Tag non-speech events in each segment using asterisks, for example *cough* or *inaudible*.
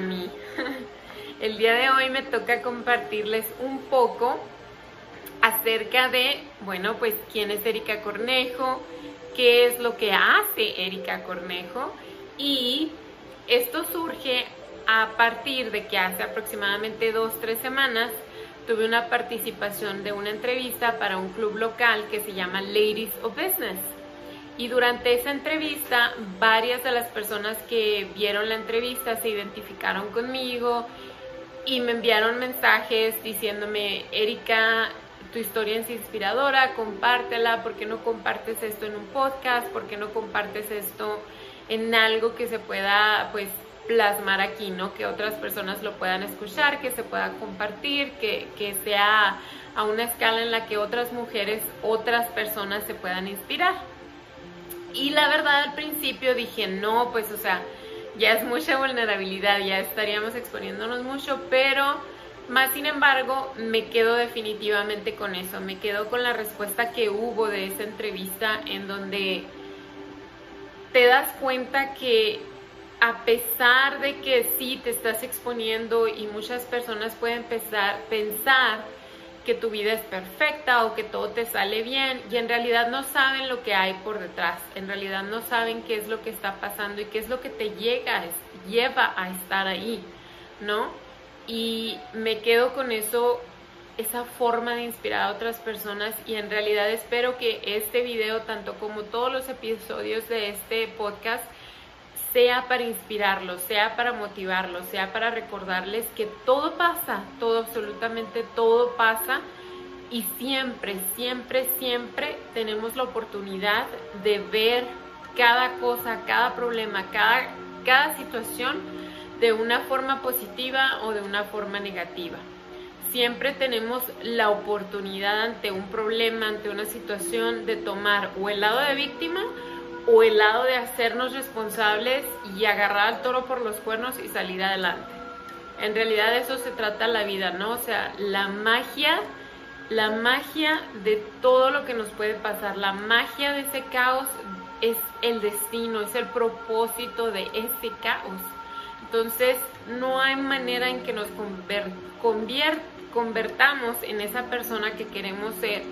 *laughs* El día de hoy me toca compartirles un poco acerca de, bueno, pues quién es Erika Cornejo, qué es lo que hace Erika Cornejo y esto surge a partir de que hace aproximadamente dos, tres semanas tuve una participación de una entrevista para un club local que se llama Ladies of Business. Y durante esa entrevista, varias de las personas que vieron la entrevista se identificaron conmigo y me enviaron mensajes diciéndome, Erika, tu historia es inspiradora, compártela, ¿por qué no compartes esto en un podcast? ¿Por qué no compartes esto en algo que se pueda pues plasmar aquí, ¿no? Que otras personas lo puedan escuchar, que se pueda compartir, que, que sea a una escala en la que otras mujeres, otras personas se puedan inspirar. Y la verdad al principio dije, no, pues o sea, ya es mucha vulnerabilidad, ya estaríamos exponiéndonos mucho, pero más sin embargo me quedo definitivamente con eso, me quedo con la respuesta que hubo de esa entrevista en donde te das cuenta que a pesar de que sí te estás exponiendo y muchas personas pueden a pensar que tu vida es perfecta o que todo te sale bien y en realidad no saben lo que hay por detrás, en realidad no saben qué es lo que está pasando y qué es lo que te llega, lleva a estar ahí, ¿no? Y me quedo con eso, esa forma de inspirar a otras personas y en realidad espero que este video, tanto como todos los episodios de este podcast, sea para inspirarlos, sea para motivarlos, sea para recordarles que todo pasa, todo, absolutamente todo pasa y siempre, siempre, siempre tenemos la oportunidad de ver cada cosa, cada problema, cada, cada situación de una forma positiva o de una forma negativa. Siempre tenemos la oportunidad ante un problema, ante una situación, de tomar o el lado de víctima o el lado de hacernos responsables y agarrar al toro por los cuernos y salir adelante. En realidad eso se trata la vida, ¿no? O sea, la magia, la magia de todo lo que nos puede pasar, la magia de ese caos es el destino, es el propósito de ese caos. Entonces, no hay manera en que nos convertamos en esa persona que queremos ser,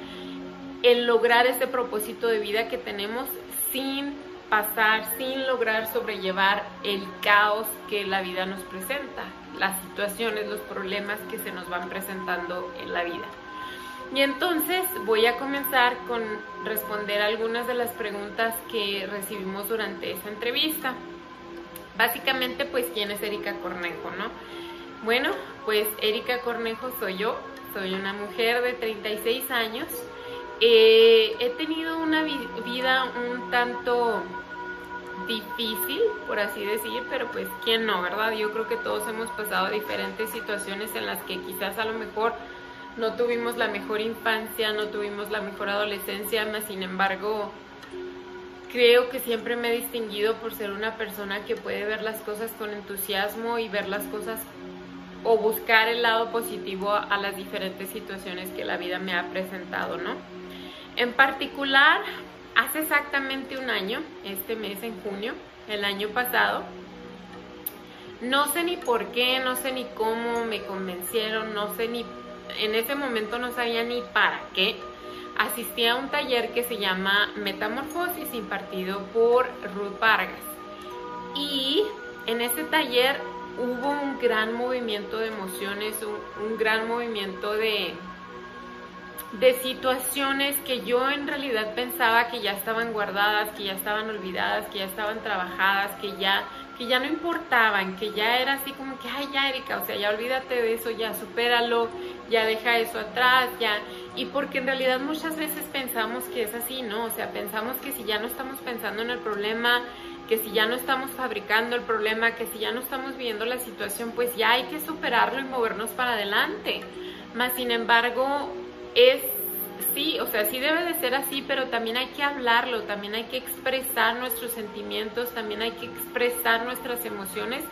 en lograr ese propósito de vida que tenemos sin pasar, sin lograr sobrellevar el caos que la vida nos presenta, las situaciones, los problemas que se nos van presentando en la vida. Y entonces voy a comenzar con responder algunas de las preguntas que recibimos durante esa entrevista. Básicamente, pues, ¿quién es Erika Cornejo, no? Bueno, pues Erika Cornejo soy yo, soy una mujer de 36 años, eh, he tenido una vida un tanto difícil, por así decir, pero pues quién no, ¿verdad? Yo creo que todos hemos pasado diferentes situaciones en las que quizás a lo mejor no tuvimos la mejor infancia, no tuvimos la mejor adolescencia, mas sin embargo creo que siempre me he distinguido por ser una persona que puede ver las cosas con entusiasmo y ver las cosas o buscar el lado positivo a las diferentes situaciones que la vida me ha presentado, ¿no? En particular, hace exactamente un año, este mes en junio, el año pasado, no sé ni por qué, no sé ni cómo me convencieron, no sé ni, en ese momento no sabía ni para qué. Asistí a un taller que se llama Metamorfosis impartido por Ruth Vargas. Y en este taller hubo un gran movimiento de emociones, un gran movimiento de, de situaciones que yo en realidad pensaba que ya estaban guardadas, que ya estaban olvidadas, que ya estaban trabajadas, que ya que ya no importaban, que ya era así como que, ay, ya Erika, o sea, ya olvídate de eso, ya supéralo, ya deja eso atrás, ya. Y porque en realidad muchas veces pensamos que es así, ¿no? O sea, pensamos que si ya no estamos pensando en el problema, que si ya no estamos fabricando el problema, que si ya no estamos viendo la situación, pues ya hay que superarlo y movernos para adelante. Más sin embargo, es, sí, o sea, sí debe de ser así, pero también hay que hablarlo, también hay que expresar nuestros sentimientos, también hay que expresar nuestras emociones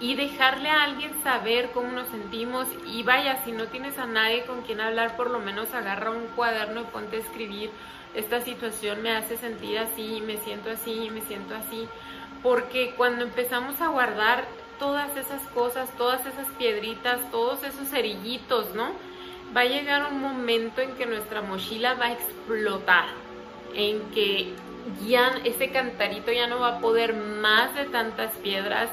y dejarle a alguien saber cómo nos sentimos y vaya, si no tienes a nadie con quien hablar, por lo menos agarra un cuaderno y ponte a escribir, esta situación me hace sentir así, me siento así, me siento así, porque cuando empezamos a guardar todas esas cosas, todas esas piedritas, todos esos cerillitos, ¿no? Va a llegar un momento en que nuestra mochila va a explotar, en que ya ese cantarito ya no va a poder más de tantas piedras,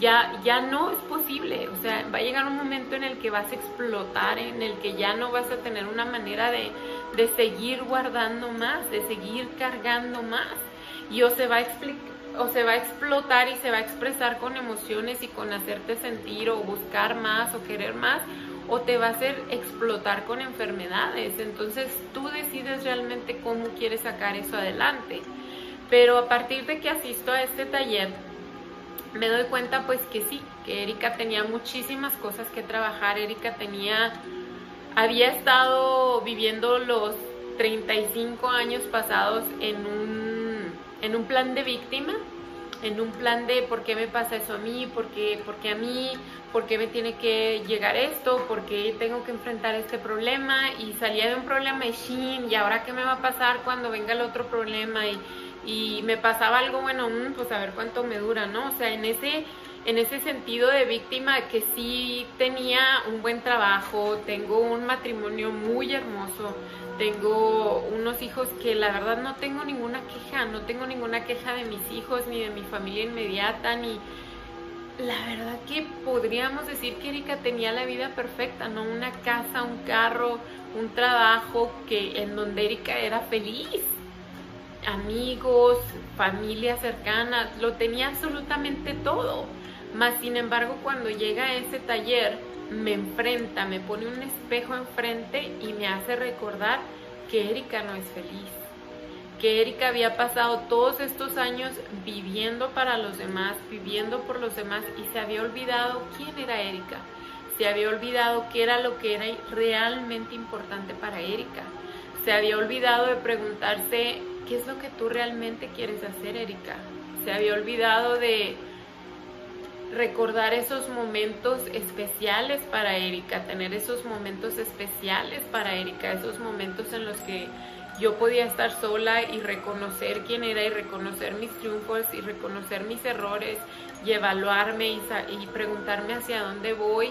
ya, ya no es posible, o sea, va a llegar un momento en el que vas a explotar, en el que ya no vas a tener una manera de, de seguir guardando más, de seguir cargando más, y o se va a o se va a explotar y se va a expresar con emociones y con hacerte sentir o buscar más o querer más, o te va a hacer explotar con enfermedades. Entonces tú decides realmente cómo quieres sacar eso adelante. Pero a partir de que asisto a este taller, me doy cuenta pues que sí, que Erika tenía muchísimas cosas que trabajar. Erika tenía, había estado viviendo los 35 años pasados en un, en un plan de víctima en un plan de por qué me pasa eso a mí, por qué, a mí, por qué me tiene que llegar esto, por qué tengo que enfrentar este problema y salía de un problema y shin, y ahora qué me va a pasar cuando venga el otro problema y, y me pasaba algo, bueno, mm, pues a ver cuánto me dura, ¿no? O sea, en ese, en ese sentido de víctima que sí tenía un buen trabajo, tengo un matrimonio muy hermoso, tengo unos hijos que la verdad no tengo ninguna queja, no tengo ninguna queja de mis hijos ni de mi familia inmediata, ni la verdad que podríamos decir que Erika tenía la vida perfecta, ¿no? Una casa, un carro, un trabajo que en donde Erika era feliz amigos, familia cercana, lo tenía absolutamente todo. Más sin embargo, cuando llega a ese taller, me enfrenta, me pone un espejo enfrente y me hace recordar que Erika no es feliz. Que Erika había pasado todos estos años viviendo para los demás, viviendo por los demás y se había olvidado quién era Erika. Se había olvidado qué era lo que era realmente importante para Erika. Se había olvidado de preguntarse ¿qué es lo que tú realmente quieres hacer, Erika? Se había olvidado de recordar esos momentos especiales para Erika, tener esos momentos especiales para Erika, esos momentos en los que yo podía estar sola y reconocer quién era y reconocer mis triunfos y reconocer mis errores y evaluarme y, preguntarme hacia dónde voy.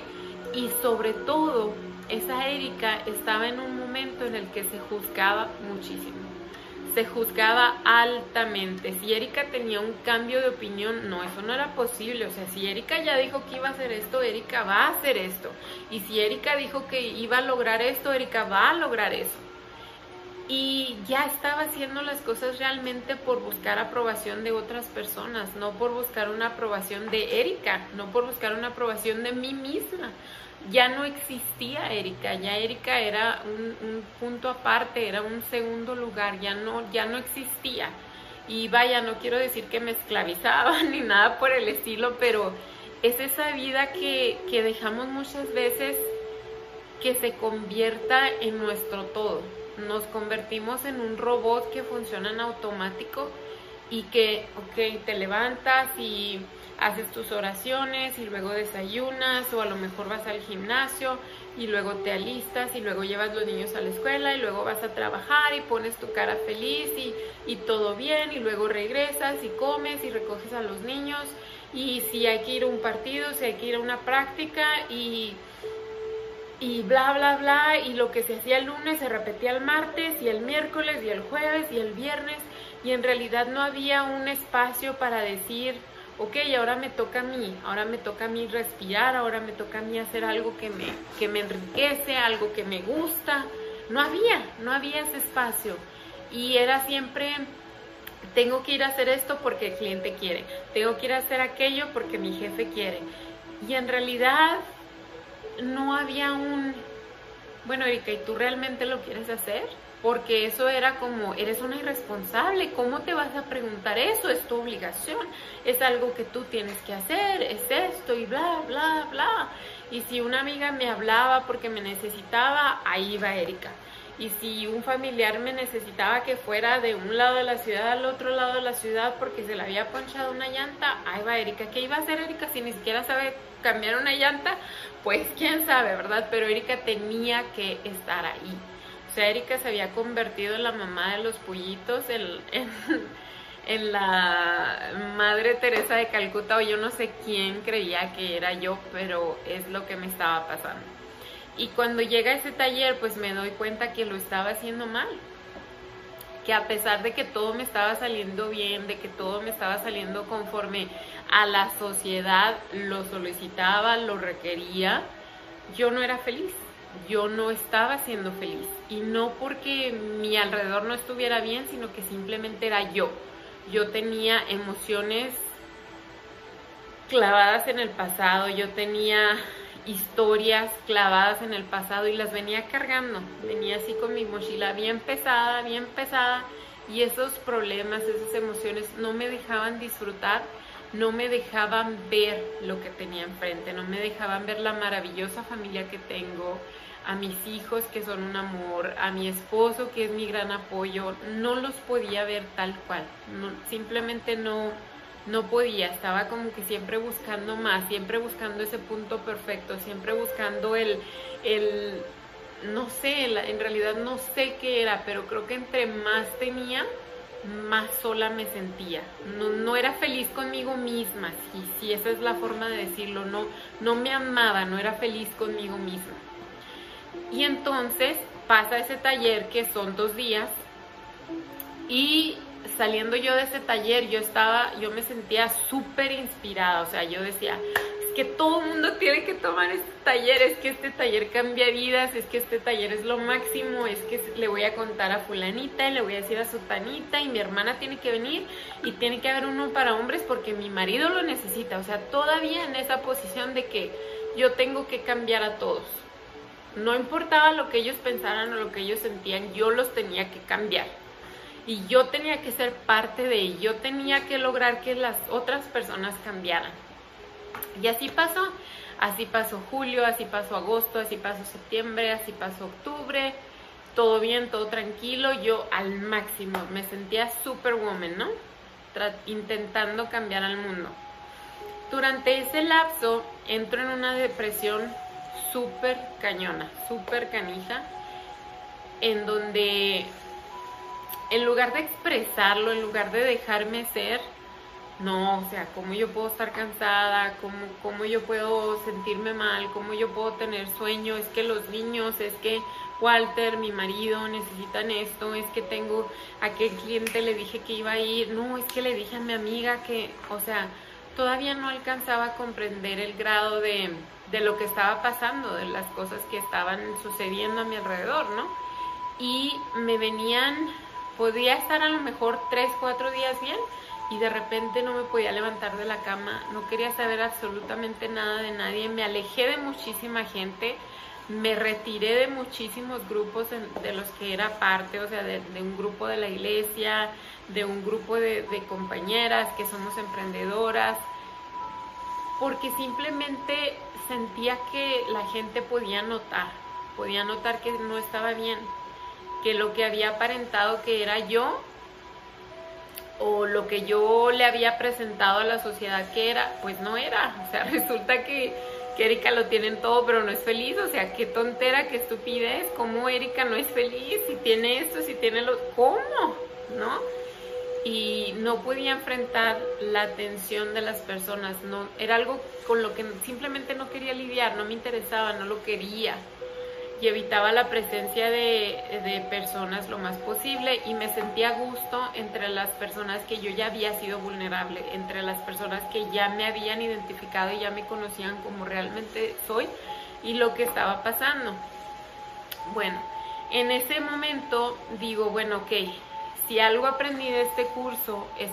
Y sobre todo esa Erika estaba en un momento en el que se juzgaba muchísimo se juzgaba altamente. Si Erika tenía un cambio de opinión, no, eso no era posible. O sea, si Erika ya dijo que iba a hacer esto, Erika va a hacer esto. Y si Erika dijo que iba a lograr esto, Erika va a lograr eso. Y ya estaba haciendo las cosas realmente por buscar aprobación de otras personas, no por buscar una aprobación de Erika, no por buscar una aprobación de mí misma ya no existía Erika, ya Erika era un, punto aparte, era un segundo lugar, ya no, ya no existía. Y vaya, no quiero decir que me esclavizaba *laughs* ni nada por el estilo, pero es esa vida que, que dejamos muchas veces que se convierta en nuestro todo. Nos convertimos en un robot que funciona en automático y que, ok, te levantas y haces tus oraciones y luego desayunas o a lo mejor vas al gimnasio y luego te alistas y luego llevas los niños a la escuela y luego vas a trabajar y pones tu cara feliz y, y todo bien y luego regresas y comes y recoges a los niños. Y si hay que ir a un partido, si hay que ir a una práctica y y bla, bla, bla, y lo que se hacía el lunes se repetía el martes y el miércoles y el jueves y el viernes, y en realidad no había un espacio para decir, ok, ahora me toca a mí, ahora me toca a mí respirar, ahora me toca a mí hacer algo que me, que me enriquece, algo que me gusta. No había, no había ese espacio. Y era siempre, tengo que ir a hacer esto porque el cliente quiere, tengo que ir a hacer aquello porque mi jefe quiere. Y en realidad no había un, bueno, Erika, ¿y tú realmente lo quieres hacer? Porque eso era como, eres una irresponsable, ¿cómo te vas a preguntar eso? Es tu obligación, es algo que tú tienes que hacer, es esto y bla, bla, bla. Y si una amiga me hablaba porque me necesitaba, ahí va Erika. y si un familiar me necesitaba que fuera de un lado de la ciudad al otro lado de la ciudad porque se le había ponchado una llanta, ahí va Erika. ¿Qué iba a hacer Erika si ni siquiera sabe cambiar una llanta? Pues quién sabe, ¿verdad? Pero Erika tenía que estar ahí. O sea, Erika se había convertido en la mamá de los pollitos, *laughs* en, en la Madre Teresa de Calcuta, o yo no sé quién creía que era yo, pero es lo que me estaba pasando. Y cuando llega ese taller, pues me doy cuenta que lo estaba haciendo mal. Que a pesar de que todo me estaba saliendo bien, de que todo me estaba saliendo conforme a la sociedad lo solicitaba, lo requería, yo no era feliz. Yo no estaba siendo feliz. Y no porque mi alrededor no estuviera bien, sino que simplemente era yo. Yo tenía emociones clavadas en el pasado, yo tenía historias clavadas en el pasado y las venía cargando. Venía así con mi mochila bien pesada, bien pesada y esos problemas, esas emociones no me dejaban disfrutar, no me dejaban ver lo que tenía enfrente, no me dejaban ver la maravillosa familia que tengo, a mis hijos que son un amor, a mi esposo que es mi gran apoyo, no los podía ver tal cual, simplemente no no podía, estaba como que siempre buscando más, siempre buscando ese punto perfecto, siempre buscando el, el no sé, en realidad no sé qué era, pero creo que entre más tenía, más sola me sentía. No, no era feliz conmigo misma, si, si esa es la forma de decirlo, no, no me amaba, no era feliz conmigo misma. Y entonces pasa ese taller que son dos días. Y saliendo yo de ese taller, yo estaba, yo me sentía súper inspirada, o sea, yo decía, es que todo el mundo tiene que tomar este taller, es que este taller cambia vidas, es que este taller es lo máximo, es que le voy a contar a fulanita y le voy a decir a sutanita y mi hermana tiene que venir y tiene que haber uno para hombres porque mi marido lo necesita, o sea, todavía en esa posición de que yo tengo que cambiar a todos. No importaba lo que ellos pensaran o lo que ellos sentían, yo los tenía que cambiar y yo tenía que ser parte de ello, yo tenía que lograr que las otras personas cambiaran. Y así pasó, así pasó julio, así pasó agosto, así pasó septiembre, así pasó octubre, todo bien, todo tranquilo, yo al máximo, me sentía superwoman, ¿no? intentando cambiar al mundo. Durante ese lapso entro en una depresión súper cañona, súper canija, en donde en lugar de expresarlo, en lugar de dejarme ser, no, o sea, cómo yo puedo estar cansada, cómo, cómo yo puedo sentirme mal, cómo yo puedo tener sueño, es que los niños, es que Walter, mi marido, necesitan esto, es que tengo a aquel cliente le dije que iba a ir, no, es que le dije a mi amiga que, o sea, todavía no alcanzaba a comprender el grado de, de lo que estaba pasando, de las cosas que estaban sucediendo a mi alrededor, ¿no? Y me venían podía estar a lo mejor tres, cuatro días bien y de repente no me podía levantar de la cama, no quería saber absolutamente nada de nadie, me alejé de muchísima gente, me retiré de muchísimos grupos de los que era parte, o sea, de, un grupo de la iglesia, de un grupo de, de compañeras que somos emprendedoras, porque simplemente sentía que la gente podía notar, podía notar que no estaba bien que lo que había aparentado que era yo o lo que yo le había presentado a la sociedad que era, pues no era. O sea, *laughs* resulta que, que Erika lo tiene todo, pero no es feliz. O sea, qué tontera, qué estupidez. ¿Cómo Erika no es feliz? Si tiene esto, si tiene lo... ¿Cómo? ¿No? Y no podía enfrentar la atención de las personas. No, era algo con lo que simplemente no quería lidiar, no me interesaba, no lo quería y evitaba la presencia de, personas lo más posible y me sentía a gusto entre las personas que yo ya había sido vulnerable, entre las personas que ya me habían identificado y ya me conocían como realmente soy y lo que estaba pasando. Bueno, en ese momento digo, bueno, ok, si algo aprendí de este curso, es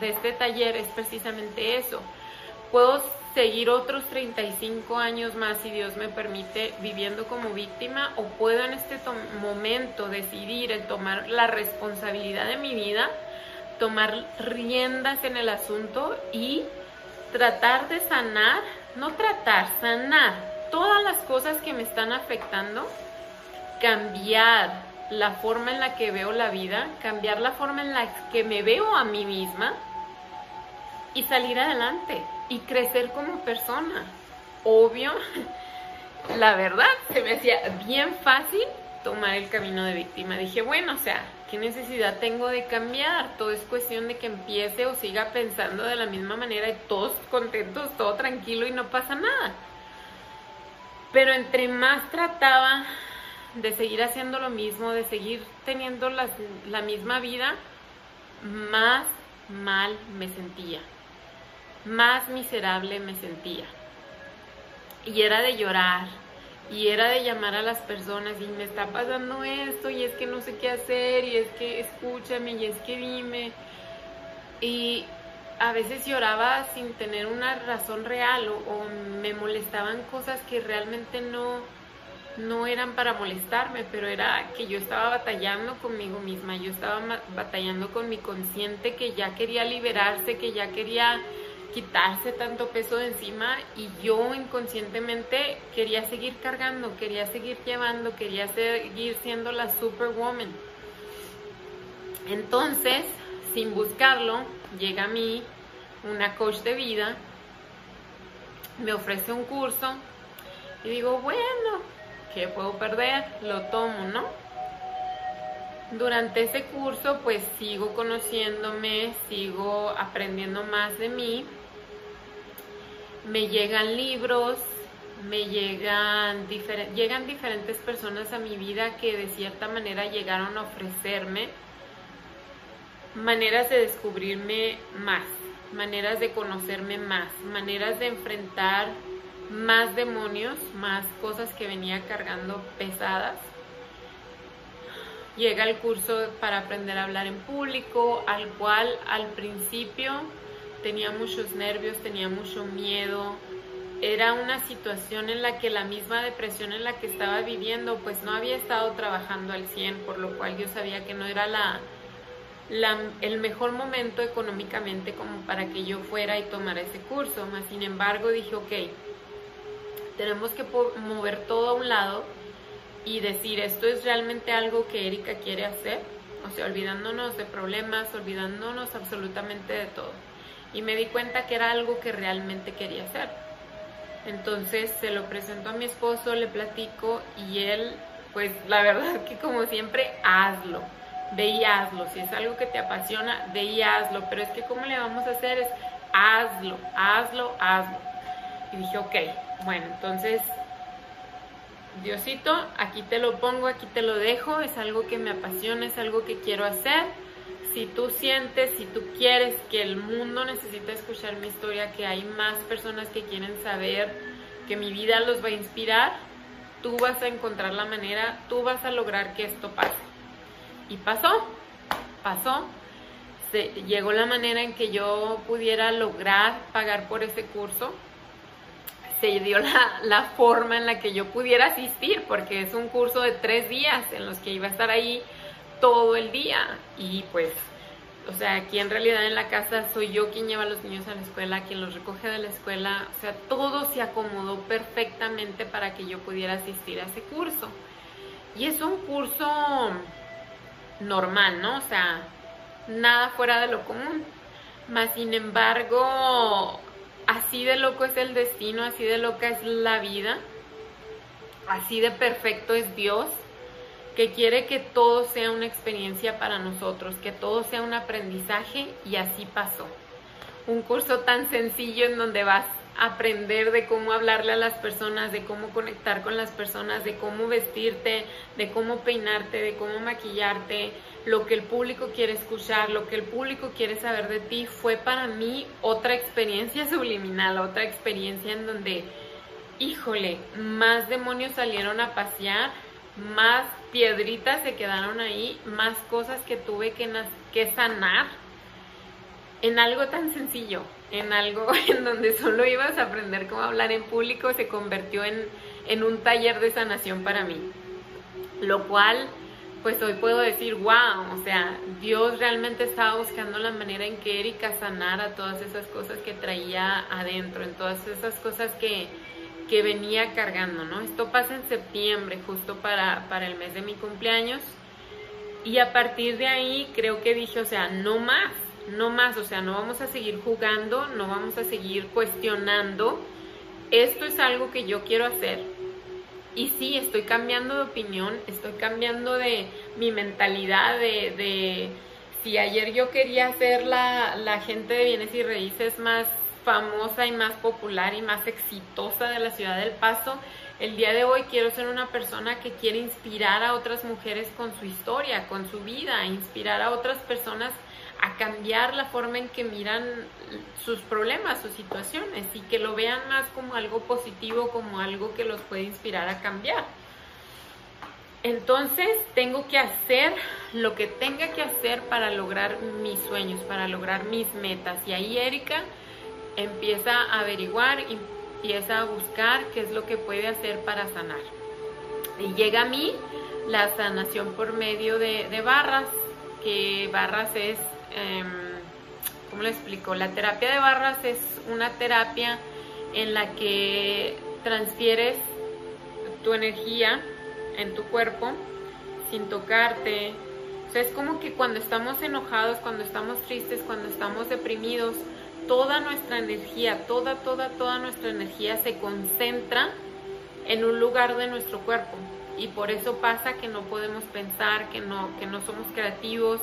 de este taller, es precisamente eso. Puedo seguir otros 35 años más, si Dios me permite, viviendo como víctima o puedo en este momento decidir el tomar la responsabilidad de mi vida, tomar riendas en el asunto y tratar de sanar, no tratar, sanar todas las cosas que me están afectando, cambiar, la forma en la que veo la vida, cambiar la forma en la que me veo a mí misma y salir adelante y crecer como persona. Obvio, *laughs* la verdad, se me hacía bien fácil tomar el camino de víctima. Dije, bueno, o sea, ¿qué necesidad tengo de cambiar? Todo es cuestión de que empiece o siga pensando de la misma manera y todos contentos, todo tranquilo y no pasa nada. Pero entre más trataba de seguir haciendo lo mismo, de seguir teniendo la, la misma vida, más mal me sentía, más miserable me sentía. Y era de llorar, y era de llamar a las personas y me está pasando esto y es que no sé qué hacer y es que escúchame y es que dime. Y a veces lloraba sin tener una razón real o, me molestaban cosas que realmente no, no eran para molestarme, pero era que yo estaba batallando conmigo misma, yo estaba batallando con mi consciente que ya quería liberarse, que ya quería quitarse tanto peso de encima y yo inconscientemente quería seguir cargando, quería seguir llevando, quería seguir siendo la superwoman. Entonces, sin buscarlo, llega a mí una coach de vida, me ofrece un curso y digo, bueno, ¿qué puedo perder? Lo tomo, ¿no? Durante ese curso pues sigo conociéndome, sigo aprendiendo más de mí, me llegan libros, me llegan, llegan diferentes personas a mi vida que de cierta manera llegaron a ofrecerme maneras de descubrirme más maneras de conocerme más, maneras de enfrentar más demonios, más cosas que venía cargando pesadas. Llega el curso para aprender a hablar en público, al cual al principio tenía muchos nervios, tenía mucho miedo. Era una situación en la que la misma depresión en la que estaba viviendo, pues no había estado trabajando al 100, por lo cual yo sabía que no era la, el mejor momento económicamente como para que yo fuera y tomara ese curso. Más sin embargo dije, ok, tenemos que mover todo a un lado y decir, esto es realmente algo que Erika quiere hacer. O sea, olvidándonos de problemas, olvidándonos absolutamente de todo. Y me di cuenta que era algo que realmente quería hacer. Entonces se lo presento a mi esposo, le platico y él, pues la verdad *laughs* que como siempre, hazlo ve hazlo. Si es algo que te apasiona, ve hazlo. Pero es que ¿cómo le vamos a hacer? Es hazlo, hazlo, hazlo. Y dije, ok, bueno, entonces, Diosito, aquí te lo pongo, aquí te lo dejo. Es algo que me apasiona, es algo que quiero hacer. Si tú sientes, si tú quieres que el mundo necesita escuchar mi historia, que hay más personas que quieren saber, que mi vida los va a inspirar, tú vas a encontrar la manera, tú vas a lograr que esto pase. Y pasó, pasó. llegó la manera en que yo pudiera lograr pagar por ese curso. Se dio la, la forma en la que yo pudiera asistir, porque es un curso de tres días en los que iba a estar ahí todo el día. Y pues o sea, aquí en realidad en la casa soy yo quien lleva a los niños a la escuela, quien los recoge de la escuela, o sea, todo se acomodó perfectamente para que yo pudiera asistir a ese curso. Y es un curso normal, ¿no? O sea, nada fuera de lo común. Más sin embargo, así de loco es el destino, así de loca es la vida, así de perfecto es Dios, que quiere que todo sea una experiencia para nosotros, que todo sea un aprendizaje y así pasó. Un curso tan sencillo en donde vas aprender de cómo hablarle a las personas, de cómo conectar con las personas, de cómo vestirte, de cómo peinarte, de cómo maquillarte, lo que el público quiere escuchar, lo que el público quiere saber de ti, fue para mí otra experiencia *laughs* subliminal, otra experiencia en donde, híjole, más demonios salieron a pasear, más piedritas se quedaron ahí, más cosas que tuve que, que sanar en algo tan sencillo, en algo *laughs* en donde solo ibas a aprender cómo hablar en público, se convirtió en, en un taller de sanación para mí. Lo cual, pues hoy puedo decir, wow, o sea, Dios realmente estaba buscando la manera en que Erika sanara todas esas cosas que traía adentro, en todas esas cosas que, que venía cargando, ¿no? Esto pasa en septiembre, justo para, para el mes de mi cumpleaños. Y a partir de ahí creo que dije, o sea, no más, no más, o sea, no vamos a seguir jugando, no vamos a seguir cuestionando. Esto es algo que yo quiero hacer. Y sí, estoy cambiando de opinión, estoy cambiando de mi mentalidad, de, de si ayer yo quería ser la, la gente de bienes y raíces más famosa y más popular y más exitosa de la ciudad del Paso, el día de hoy quiero ser una persona que quiere inspirar a otras mujeres con su historia, con su vida, inspirar a otras personas a cambiar la forma en que miran sus problemas, sus situaciones y que lo vean más como algo positivo, como algo que los puede inspirar a cambiar. Entonces tengo que hacer lo que tenga que hacer para lograr mis sueños, para lograr mis metas. Y ahí Erika empieza a averiguar, empieza a buscar qué es lo que puede hacer para sanar. Y llega a mí la sanación por medio de, barras, que barras es, em, ¿cómo le explico? La terapia de barras es una terapia en la que transfieres tu energía en tu cuerpo sin tocarte. O sea, es como que cuando estamos enojados, cuando estamos tristes, cuando estamos deprimidos, toda nuestra energía, toda, toda, toda nuestra energía se concentra en un lugar de nuestro cuerpo. Y por eso pasa que no podemos pensar, que no, que no somos creativos,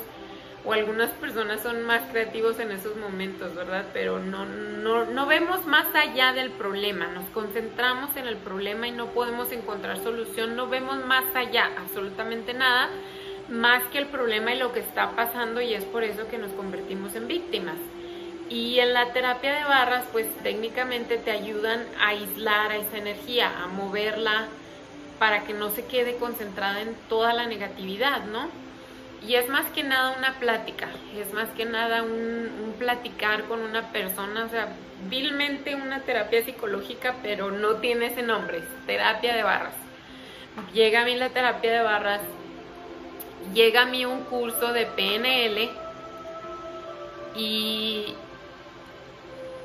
o algunas personas son más creativos en esos momentos, ¿verdad? Pero no, no, no vemos más allá del problema, nos concentramos en el problema y no podemos encontrar solución, no vemos más allá absolutamente nada más que el problema y lo que está pasando y es por eso que nos convertimos en víctimas. Y en la terapia de barras, pues técnicamente te ayudan a aislar a esa energía, a moverla para que no se quede concentrada en toda la negatividad, ¿no? Y es más que nada una plática, es más que nada un, platicar con una persona, o sea, vilmente una terapia psicológica, pero no tiene ese nombre, terapia de barras. Llega a mí la terapia de barras, llega a mí un curso de PNL y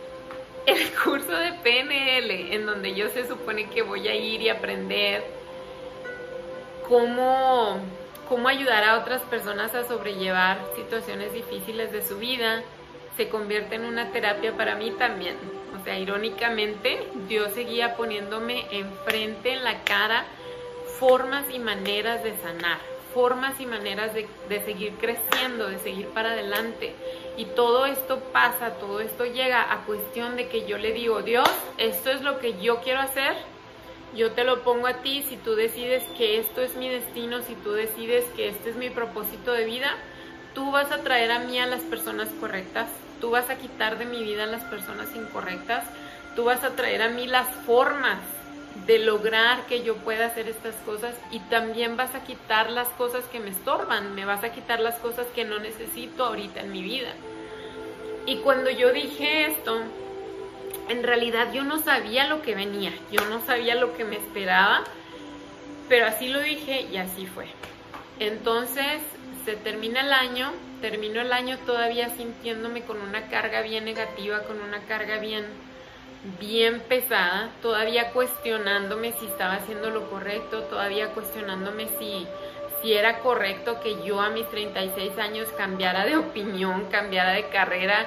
*laughs* el curso de PNL, en donde yo se supone que voy a ir y aprender cómo, cómo ayudar a otras personas a sobrellevar situaciones difíciles de su vida, se convierte en una terapia para mí también. O sea, irónicamente, yo seguía poniéndome enfrente, en la cara, formas y maneras de sanar, formas y maneras de, de seguir creciendo, de seguir para adelante. Y todo esto pasa, todo esto llega a cuestión de que yo le digo, Dios, esto es lo que yo quiero hacer, yo te lo pongo a ti, si tú decides que esto es mi destino, si tú decides que este es mi propósito de vida, tú vas a traer a mí a las personas correctas, tú vas a quitar de mi vida a las personas incorrectas, tú vas a traer a mí las formas de lograr que yo pueda hacer estas cosas y también vas a quitar las cosas que me estorban, me vas a quitar las cosas que no necesito ahorita en mi vida. Y cuando yo dije esto, en realidad yo no sabía lo que venía, yo no sabía lo que me esperaba, pero así lo dije y así fue. Entonces se termina el año, termino el año todavía sintiéndome con una carga bien negativa, con una carga bien bien pesada, todavía cuestionándome si estaba haciendo lo correcto, todavía cuestionándome si, si era correcto que yo a mis 36 años cambiara de opinión, cambiara de carrera,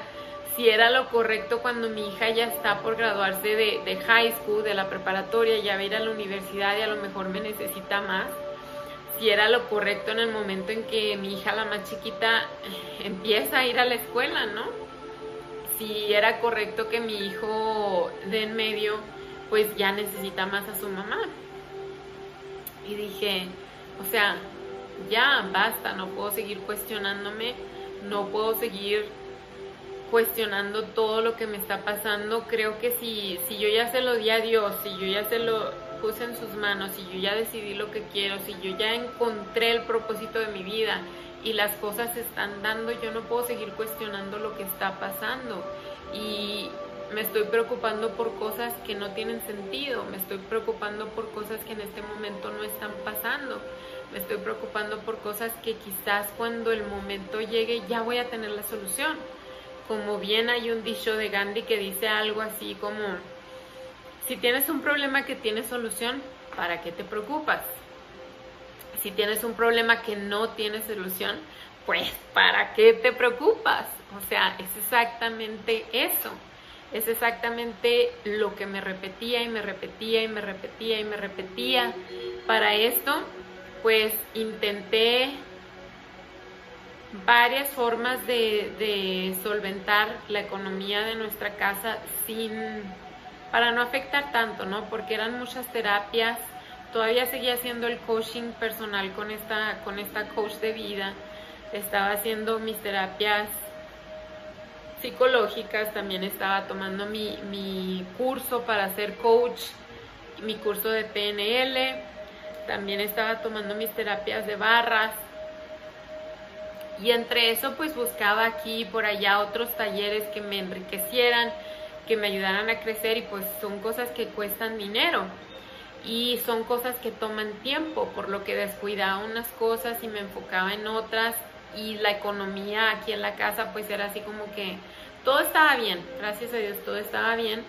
si era lo correcto cuando mi hija ya está por graduarse de, de high school, de la preparatoria, ya va a ir a la universidad y a lo mejor me necesita más si era lo correcto en el momento en que mi hija, la más chiquita, *laughs* empieza a ir a la escuela, ¿no? si era correcto que mi hijo de en medio pues ya necesita más a su mamá. Y dije, o sea, ya basta, no puedo seguir cuestionándome, no puedo seguir cuestionando todo lo que me está pasando. Creo que si, si yo ya se lo di a Dios, si yo ya se lo puse en sus manos, si yo ya decidí lo que quiero, si yo ya encontré el propósito de mi vida, y las cosas se están dando, yo no puedo seguir cuestionando lo que está pasando y me estoy preocupando por cosas que no tienen sentido, me estoy preocupando por cosas que en este momento no están pasando, me estoy preocupando por cosas que quizás cuando el momento llegue ya voy a tener la solución. Como bien hay un dicho de Gandhi que dice algo así como, si tienes un problema que tiene solución, ¿para qué te preocupas? Si tienes un problema que no tiene solución, pues ¿para qué te preocupas? O sea, es exactamente eso. Es exactamente lo que me repetía y me repetía y me repetía y me repetía. Para esto, pues intenté varias formas de, solventar la economía de nuestra casa sin para no afectar tanto, ¿no? Porque eran muchas terapias. Todavía seguía haciendo el coaching personal con esta con esta coach de vida. Estaba haciendo mis terapias psicológicas, también estaba tomando mi, mi curso para ser coach, mi curso de PNL, también estaba tomando mis terapias de barras, y entre eso pues buscaba aquí y por allá otros talleres que me enriquecieran, que me ayudaran a crecer y pues son cosas que cuestan dinero. Y son cosas que toman tiempo, por lo que descuidaba unas cosas y me enfocaba en otras. Y la economía aquí en la casa pues era así como que todo estaba bien, gracias a Dios todo estaba bien,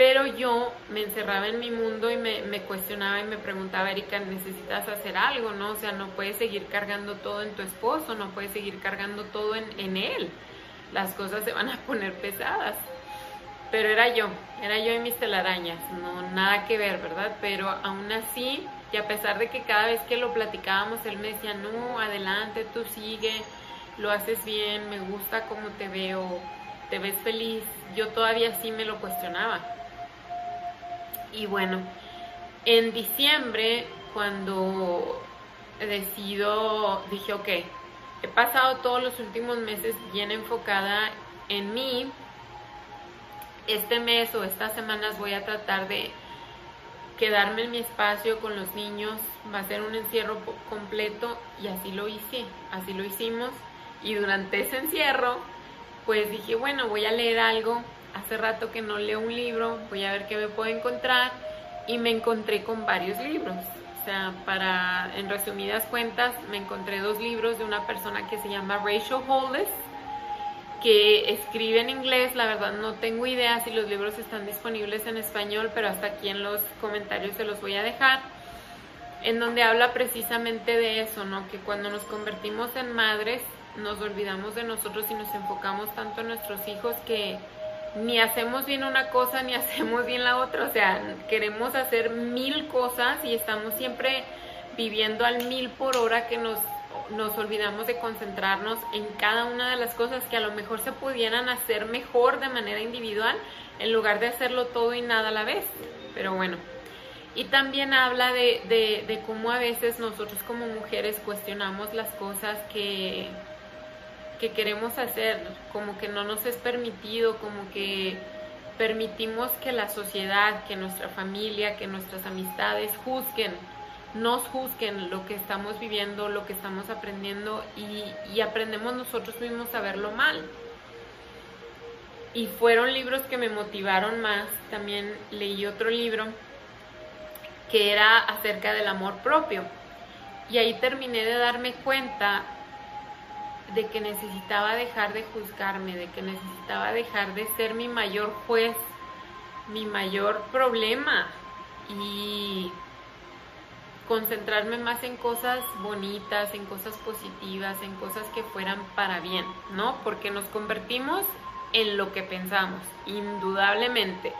pero yo me encerraba en mi mundo y me, cuestionaba y me preguntaba, Erika, necesitas hacer algo, ¿no? O sea, no puedes seguir cargando todo en tu esposo, no puedes seguir cargando todo en, en él. Las cosas se van a poner pesadas. Pero era yo, era yo y mis telarañas, no nada que ver, ¿verdad? Pero aún así, y a pesar de que cada vez que lo platicábamos, él me decía, no, adelante, tú sigue, lo haces bien, me gusta cómo te veo, te ves feliz, yo todavía sí me lo cuestionaba y bueno, en diciembre, cuando decido, dije, ok, he pasado todos los últimos meses bien enfocada en mí. Este mes o estas semanas voy a tratar de quedarme en mi espacio con los niños, va a ser un encierro completo y así lo hice, así lo hicimos. Y durante ese encierro, pues dije, bueno, voy a leer algo hace rato que no leo un libro, voy a ver qué me puedo encontrar y me encontré con varios libros. O sea, para, en resumidas cuentas, me encontré dos libros de una persona que se llama Rachel Hollis, que escribe en inglés, la verdad no tengo idea si los libros están disponibles en español, pero hasta aquí en los comentarios se los voy a dejar, en donde habla precisamente de eso, ¿no? Que cuando nos convertimos en madres, nos olvidamos de nosotros y nos enfocamos tanto en nuestros hijos que ni hacemos bien una cosa ni *laughs* hacemos bien la otra, o sea, queremos hacer mil cosas y estamos siempre viviendo al mil por hora que nos, nos olvidamos de concentrarnos en cada una de las cosas que a lo mejor se pudieran hacer mejor de manera individual en lugar de hacerlo todo y nada a la vez. Pero bueno, y también habla de, de, de cómo a veces nosotros como mujeres cuestionamos las cosas que que queremos hacer, como que no nos es permitido, como que permitimos que la sociedad, que nuestra familia, que nuestras amistades juzguen, nos juzguen lo que estamos viviendo, lo que estamos aprendiendo y, aprendemos nosotros mismos a verlo mal. Y fueron libros que me motivaron más. También leí otro libro que era acerca del amor propio. Y ahí terminé de darme cuenta de que necesitaba dejar de juzgarme, de que necesitaba dejar de ser mi mayor juez, mi mayor problema y concentrarme más en cosas bonitas, en cosas positivas, en cosas que fueran para bien, ¿no? Porque nos convertimos en lo que pensamos, indudablemente.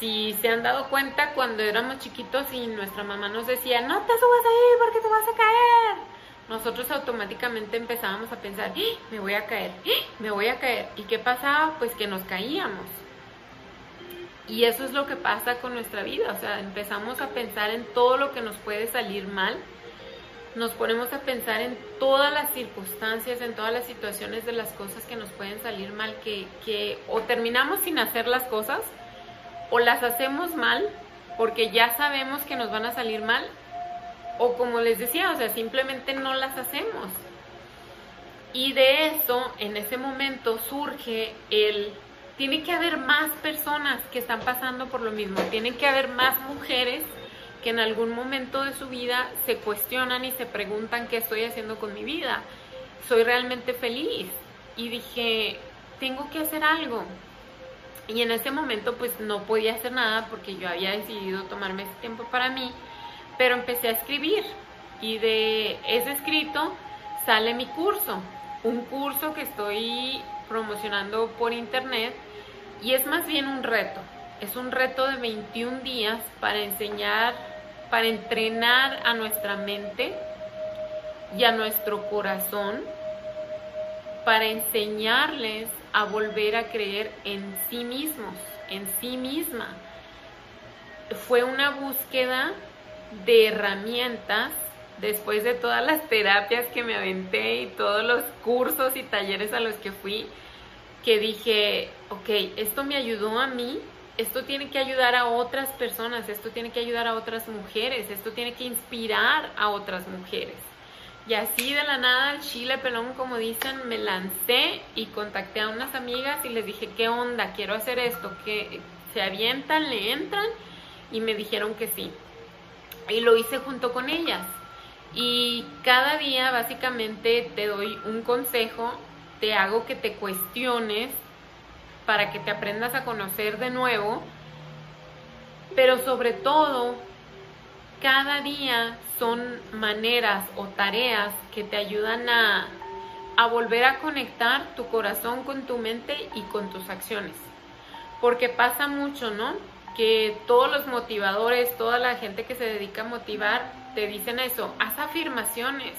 Si se han dado cuenta cuando éramos chiquitos y nuestra mamá nos decía, no te subas ahí porque te vas a caer, nosotros automáticamente empezábamos a pensar, ¡Ah! me voy a caer, ¡Ah! me voy a caer. ¿Y qué pasaba? Pues que nos caíamos. Y eso es lo que pasa con nuestra vida, o sea, empezamos a pensar en todo lo que nos puede salir mal, nos ponemos a pensar en todas las circunstancias, en todas las situaciones de las cosas que nos pueden salir mal, que, que o terminamos sin hacer las cosas, o las hacemos mal, porque ya sabemos que nos van a salir mal, o como les decía, o sea, simplemente no las hacemos. Y de eso, en ese momento surge el, tiene que haber más personas que están pasando por lo mismo, tiene que haber más mujeres que en algún momento de su vida se cuestionan y se preguntan qué estoy haciendo con mi vida, soy realmente feliz. Y dije, tengo que hacer algo. Y en ese momento pues no podía hacer nada porque yo había decidido tomarme ese tiempo para mí pero empecé a escribir. Y de ese escrito sale mi curso, un curso que estoy promocionando por internet y es más bien un reto. Es un reto de 21 días para enseñar, para entrenar a nuestra mente y a nuestro corazón, para enseñarles a volver a creer en sí mismos, en sí misma. Fue una búsqueda de herramientas después de todas las terapias que me aventé y todos los cursos y talleres a los que fui, que dije, ok, esto me ayudó a mí, esto tiene que ayudar a otras personas, esto tiene que ayudar a otras mujeres, esto tiene que inspirar a otras mujeres. Y así de la nada, al chile pelón, como dicen, me lancé y contacté a unas amigas y les dije, ¿qué onda? Quiero hacer esto, que se avientan, le entran y me dijeron que sí. Y lo hice junto con ellas. Y cada día básicamente te doy un consejo, te hago que te cuestiones para que te aprendas a conocer de nuevo, pero sobre todo, cada día son maneras o tareas que te ayudan a, a volver a conectar tu corazón con tu mente y con tus acciones. Porque pasa mucho, ¿no? Que todos los motivadores, toda la gente que se dedica a motivar, te dicen eso, haz afirmaciones.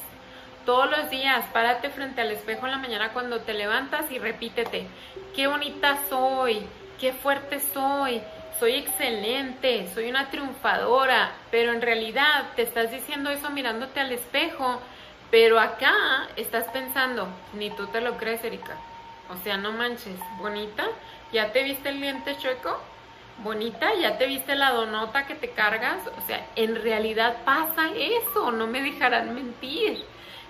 Todos los días, párate frente al espejo en la mañana cuando te levantas y repítete, qué bonita soy, qué fuerte soy, soy excelente, soy una triunfadora, pero en realidad te estás diciendo eso mirándote al espejo, pero acá estás pensando, ni tú te lo crees, Erika. O sea, no manches, bonita, ¿ya te viste el diente chueco? Bonita, ¿ya te viste la donota que te cargas? O sea, en realidad pasa eso, no me dejarán mentir.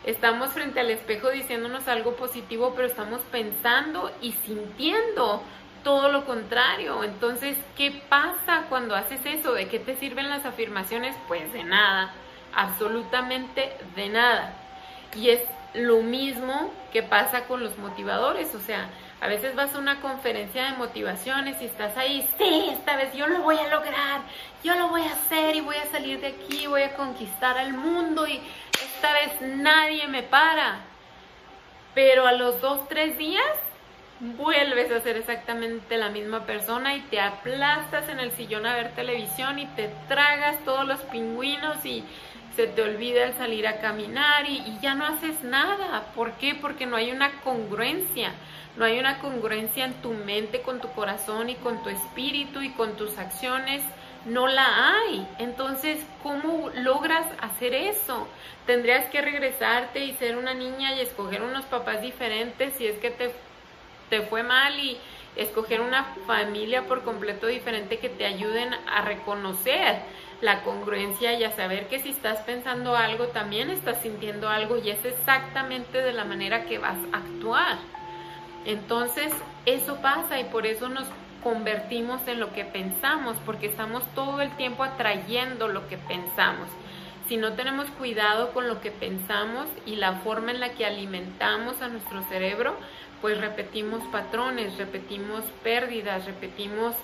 Estamos frente al espejo diciéndonos algo positivo, pero estamos pensando y sintiendo todo lo contrario. Entonces, ¿qué pasa cuando haces eso? ¿De qué te sirven las afirmaciones? Pues de nada, absolutamente de nada. Y es lo mismo que pasa con los motivadores, o sea, a veces vas a una conferencia de motivaciones y estás ahí, sí, esta vez yo lo voy a lograr, yo lo voy a hacer y voy a salir de aquí, voy a conquistar al mundo y esta vez nadie me para. Pero a los dos, tres días vuelves a ser exactamente la misma persona y te aplastas en el sillón a ver televisión y te tragas todos los pingüinos y se te olvida el salir a caminar y, ya no haces nada. ¿Por qué? Porque no hay una congruencia. No hay una congruencia en tu mente, con tu corazón y con tu espíritu y con tus acciones. No la hay. Entonces, ¿cómo logras hacer eso? Tendrías que regresarte y ser una niña y escoger unos papás diferentes si es que te te fue mal y escoger una familia por completo diferente que te ayuden a reconocer la congruencia y a saber que si estás pensando algo, también estás sintiendo algo y es exactamente de la manera que vas a actuar. Entonces, eso pasa y por eso nos convertimos en lo que pensamos, porque estamos todo el tiempo atrayendo lo que pensamos. Si no tenemos cuidado con lo que pensamos y la forma en la que alimentamos a nuestro cerebro, pues repetimos patrones, repetimos pérdidas, repetimos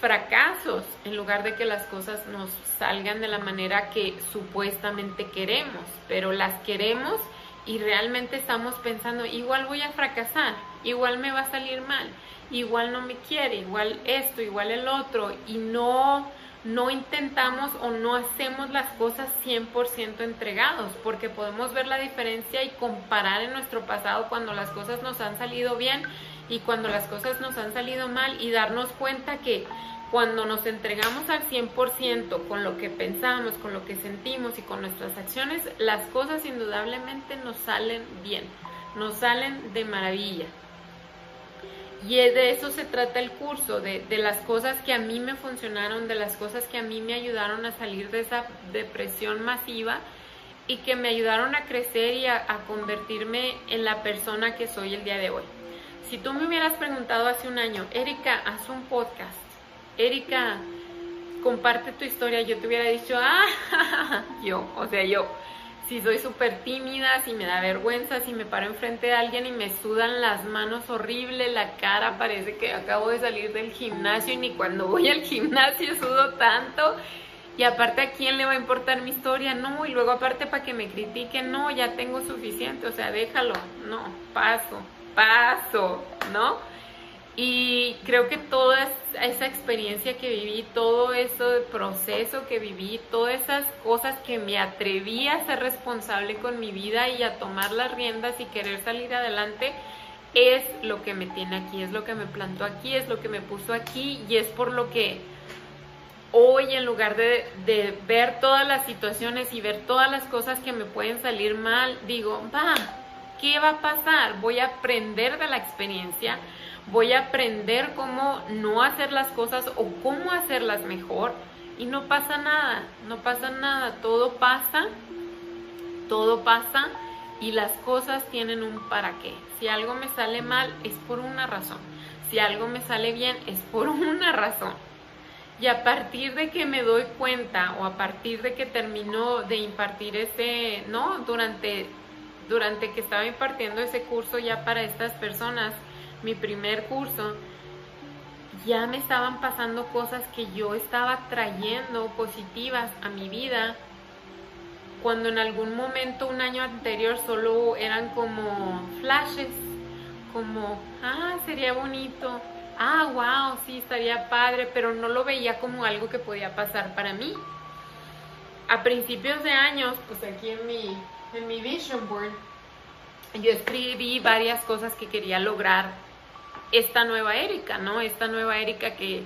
fracasos en lugar de que las cosas nos salgan de la manera que supuestamente queremos, pero las queremos y realmente estamos pensando, igual voy a fracasar, igual me va a salir mal, igual no me quiere, igual esto, igual el otro, y no no intentamos o no hacemos las cosas 100% entregados, porque podemos ver la diferencia y comparar en nuestro pasado cuando las cosas nos han salido bien y cuando las cosas nos han salido mal y darnos cuenta que cuando nos entregamos al 100% con lo que pensamos, con lo que sentimos y con nuestras acciones, las cosas indudablemente nos salen bien, nos salen de maravilla. Y de eso se trata el curso, de, las cosas que a mí me funcionaron, de las cosas que a mí me ayudaron a salir de esa depresión masiva y que me ayudaron a crecer y a, convertirme en la persona que soy el día de hoy. Si tú me hubieras preguntado hace un año, Erika, haz un podcast, Erika, comparte tu historia, yo te hubiera dicho, ah, *laughs* yo, o sea, yo, si soy súper tímida, si me da vergüenza, si me paro enfrente de alguien y me sudan las manos horrible, la cara parece que acabo de salir del gimnasio y ni cuando voy al gimnasio sudo tanto. Y aparte, ¿a quién le va a importar mi historia? No, y luego aparte para que me critiquen, no, ya tengo suficiente, o sea, déjalo, no, paso, paso, ¿no? Y creo que toda esa experiencia que viví, todo ese proceso que viví, todas esas cosas que me atreví a ser responsable con mi vida y a tomar las riendas y querer salir adelante, es lo que me tiene aquí, es lo que me plantó aquí, es lo que me puso aquí y es por lo que hoy en lugar de, de ver todas las situaciones y ver todas las cosas que me pueden salir mal, digo, va, ¿qué va a pasar? Voy a aprender de la experiencia voy a aprender cómo no hacer las cosas o cómo hacerlas mejor y no pasa nada, no pasa nada, todo pasa, todo pasa y las cosas tienen un para qué. Si algo me sale mal es por una razón, si algo me sale bien es por *laughs* una razón. Y a partir de que me doy cuenta o a partir de que termino de impartir ese, no, durante, durante que estaba impartiendo ese curso ya para estas personas, mi primer curso, ya me estaban pasando cosas que yo estaba trayendo positivas a mi vida, cuando en algún momento un año anterior solo eran como flashes, como, ah, sería bonito, ah, wow, sí, estaría padre, pero no lo veía como algo que podía pasar para mí. A principios de años, pues aquí en mi, en mi vision board, yo escribí varias cosas que quería lograr esta nueva Erika, ¿no? Esta nueva Erika que,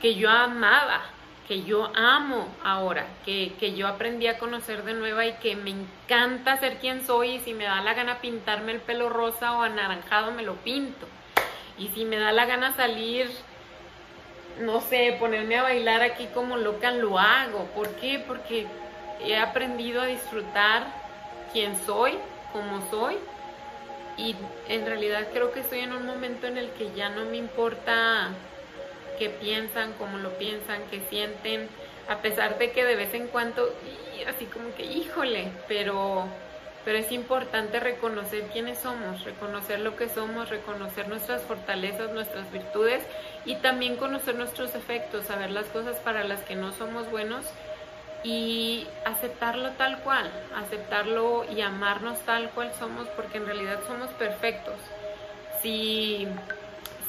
que yo amaba, que yo amo ahora, que, que, yo aprendí a conocer de nueva y que me encanta ser quien soy y si me da la gana pintarme el pelo rosa o anaranjado me lo pinto. Y si me da la gana salir, no sé, ponerme a bailar aquí como loca, lo hago. ¿Por qué? Porque he aprendido a disfrutar quién soy, cómo soy y en realidad creo que estoy en un momento en el que ya no me importa qué piensan, cómo lo piensan, qué sienten, a pesar de que de vez en cuando, así como que, híjole, pero, pero es importante reconocer quiénes somos, reconocer lo que somos, reconocer nuestras fortalezas, nuestras virtudes y también conocer nuestros efectos, saber las cosas para las que no somos buenos y aceptarlo tal cual, aceptarlo y amarnos tal cual somos porque en realidad somos perfectos. Si,